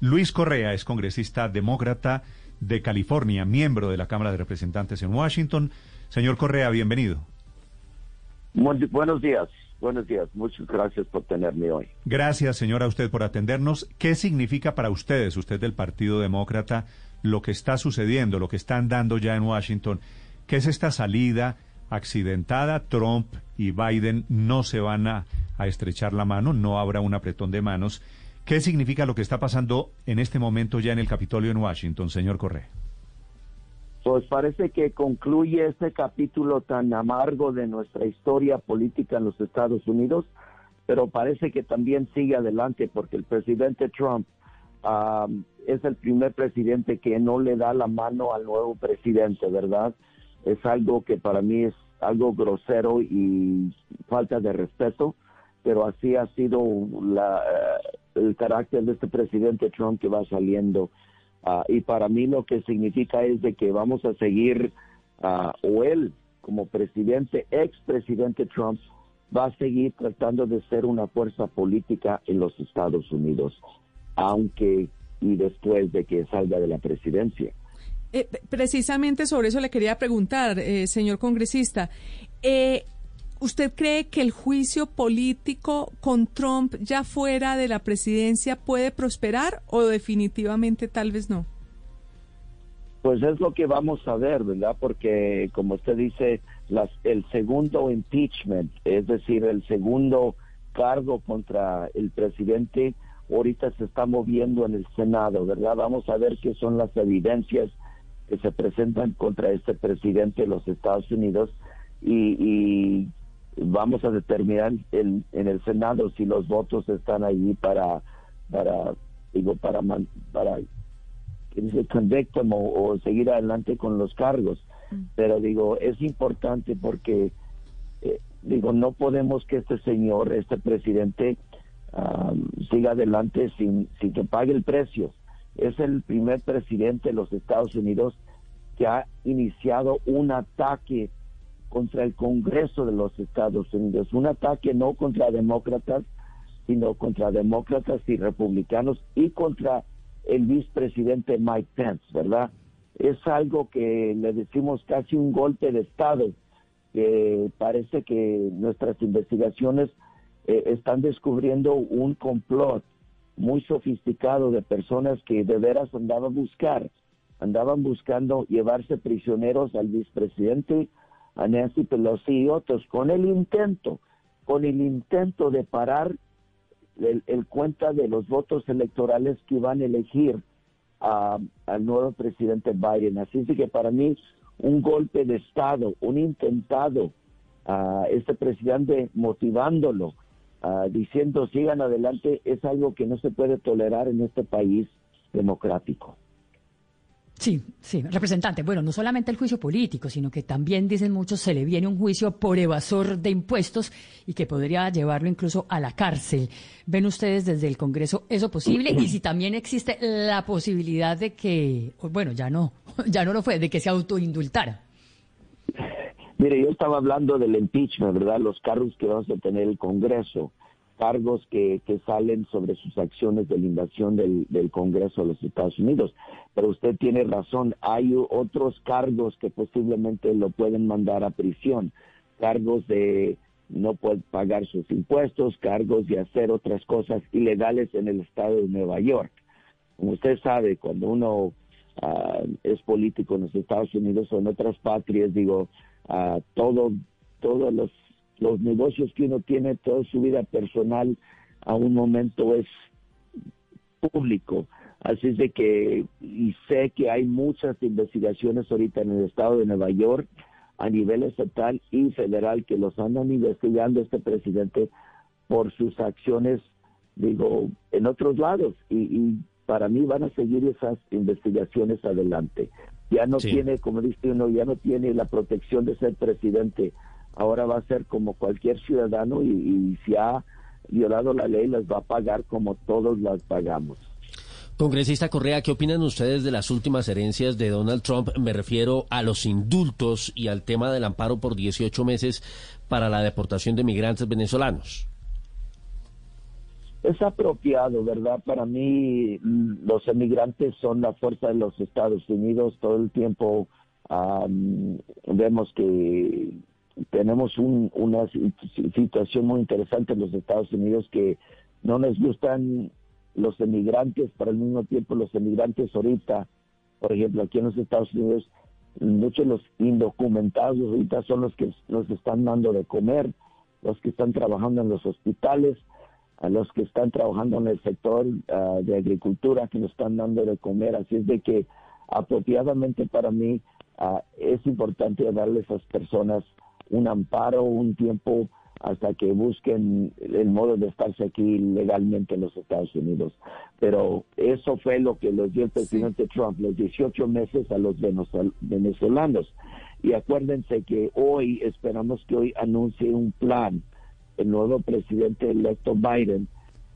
Luis Correa es congresista demócrata de California, miembro de la Cámara de Representantes en Washington. Señor Correa, bienvenido. buenos días. Buenos días. Muchas gracias por tenerme hoy. Gracias, señora, a usted por atendernos. ¿Qué significa para ustedes, usted del Partido Demócrata, lo que está sucediendo, lo que están dando ya en Washington? ¿Qué es esta salida? accidentada. Trump y Biden no se van a, estrechar la mano, no habrá un apretón de manos. ¿Qué significa lo que está pasando en este momento ya en el Capitolio en Washington, señor Correa? Pues parece que concluye este capítulo tan amargo de nuestra historia política en los Estados Unidos, pero parece que también sigue adelante porque el presidente Trump es el primer presidente que no le da la mano al nuevo presidente, ¿verdad? es algo que para mí es algo grosero y falta de respeto, pero así ha sido la, eh, el carácter de este presidente Trump que va saliendo. Ah, y para mí lo que significa es de que vamos a seguir, uh, o él como presidente, ex-presidente Trump, va a seguir tratando de ser una fuerza política en los Estados Unidos, aunque y después de que salga de la presidencia. Eh, precisamente sobre eso le quería preguntar, eh, señor congresista. Eh, ¿Usted cree que el juicio político con Trump ya fuera de la presidencia puede prosperar o definitivamente tal vez no? Pues es lo que vamos a ver, ¿verdad? Porque como usted dice, las, el segundo impeachment, es decir, el segundo cargo contra el presidente, ahorita se está moviendo en el Senado, ¿verdad? Vamos a ver qué son las evidencias que se presentan contra este presidente de los Estados Unidos y, vamos a determinar en el Senado si los votos están allí para para digo para para que dice o, seguir adelante con los cargos. Mm. pero digo es importante porque eh, digo no podemos que este señor este presidente siga adelante sin sin que pague el precio. Es el primer presidente de los Estados Unidos que ha iniciado un ataque contra el Congreso de los Estados Unidos, un ataque no contra demócratas, sino contra demócratas y republicanos y contra el vicepresidente Mike Pence, ¿verdad? Es algo que le decimos casi un golpe de Estado, que parece que nuestras investigaciones eh, están descubriendo un complot muy sofisticado de personas que de veras andaban a buscar, andaban buscando llevarse prisioneros al vicepresidente, a Nancy Pelosi y otros, con el intento, con el intento de parar el, cuenta de los votos electorales que iban a elegir al nuevo presidente Biden. Así es que para mí un golpe de Estado, un intentado a este presidente motivándolo diciendo sigan adelante es algo que no se puede tolerar en este país democrático. Sí, sí, representante. Bueno, no solamente el juicio político, sino que también, dicen muchos, se le viene un juicio por evasor de impuestos y que podría llevarlo incluso a la cárcel. ¿Ven ustedes desde el Congreso eso posible? Y si también existe la posibilidad de que, bueno, ya no, ya no lo fue, de que se autoindultara. Mire, yo estaba hablando del impeachment, ¿verdad? Los cargos que vamos a tener el Congreso, cargos que, que salen sobre sus acciones de la invasión del, del Congreso de los Estados Unidos. Pero usted tiene razón, hay otros cargos que posiblemente lo pueden mandar a prisión, cargos de no pagar sus impuestos, cargos de hacer otras cosas ilegales en el estado de Nueva York. Como usted sabe, cuando uno ah, es político en los Estados Unidos o en otras patrias, digo, a todo, todos los, los negocios que uno tiene, toda su vida personal a un momento es público. Así es de que, y sé que hay muchas investigaciones ahorita en el estado de Nueva York, a nivel estatal y federal, que los andan investigando este presidente por sus acciones digo, en otros lados. Y, para mí van a seguir esas investigaciones adelante. Ya no tiene, como dice uno, ya no tiene la protección de ser presidente. Ahora va a ser como cualquier ciudadano y, y si ha violado la ley las va a pagar como todos las pagamos. Congresista Correa, ¿qué opinan ustedes de las últimas herencias de Donald Trump? Me refiero a los indultos y al tema del amparo por 18 meses para la deportación de migrantes venezolanos. Es apropiado, ¿verdad? Para mí mm, los emigrantes son la fuerza de los Estados Unidos. Todo el tiempo vemos que tenemos una situación muy interesante en los Estados Unidos que no les gustan los emigrantes, pero al mismo tiempo los emigrantes ahorita, por ejemplo, aquí en los Estados Unidos, muchos de los indocumentados ahorita son los que nos están dando de comer, los que están trabajando en los hospitales, a los que están trabajando en el sector ah, de agricultura, que nos están dando de comer. Así es de que apropiadamente para mí ah, es importante darle a esas personas un amparo, un tiempo hasta que busquen el modo de estarse aquí legalmente en los Estados Unidos. Pero eso fue lo que les dio el presidente Trump, los 18 meses a los venezolanos. Y acuérdense que hoy, esperamos que hoy anuncie un plan, el nuevo presidente electo Biden,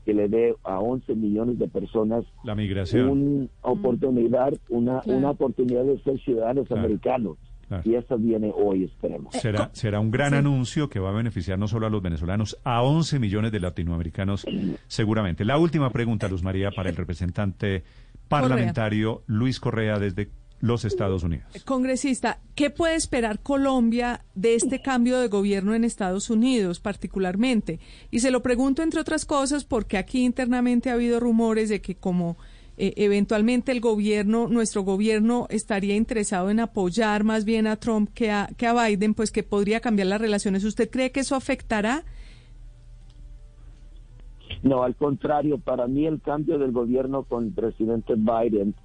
que le dé a 11 millones de personas la migración. una oportunidad, una, una oportunidad de ser ciudadanos americanos. Y eso viene hoy, esperemos. Será, será un gran anuncio que va a beneficiar no solo a los venezolanos, a 11 millones de latinoamericanos, seguramente. La última pregunta, Luz María, para el representante parlamentario Luis Correa desde los Estados Unidos. Congresista, ¿qué puede esperar Colombia de este cambio de gobierno en Estados Unidos particularmente? Y se lo pregunto entre otras cosas porque aquí internamente ha habido rumores de que como eh, eventualmente el gobierno, nuestro gobierno estaría interesado en apoyar más bien a Trump que a, que a Biden, pues que podría cambiar las relaciones. ¿Usted cree que eso afectará? No, al contrario, para mí el cambio del gobierno con el presidente Biden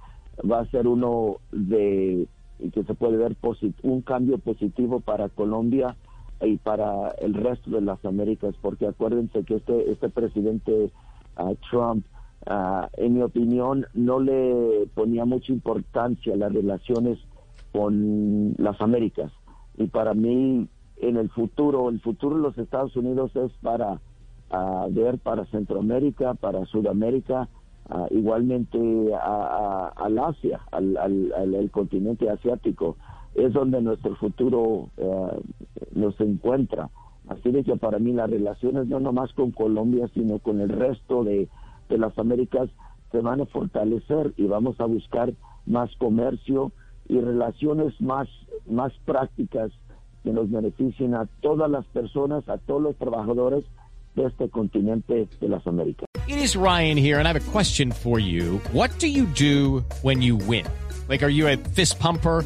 va a ser uno de que se puede ver un cambio positivo para Colombia y para el resto de las Américas, porque acuérdense que este este presidente uh, Trump Ah, en mi opinión, no le ponía mucha importancia a las relaciones con las Américas. Y para mí, en el futuro, el futuro de los Estados Unidos es para ah, ver para Centroamérica, para Sudamérica, ah, igualmente al Asia, al, al, continente asiático. Es donde nuestro futuro nos encuentra. Así de que para mí las relaciones no nomás con Colombia, sino con el resto de de las Américas se van a fortalecer y vamos a buscar más comercio y relaciones más, más prácticas que nos beneficien a todas las personas, a todos los trabajadores de este continente de las Américas. It is Ryan here and I have a question for you. What do you do when you win? Like, are you a fist pumper?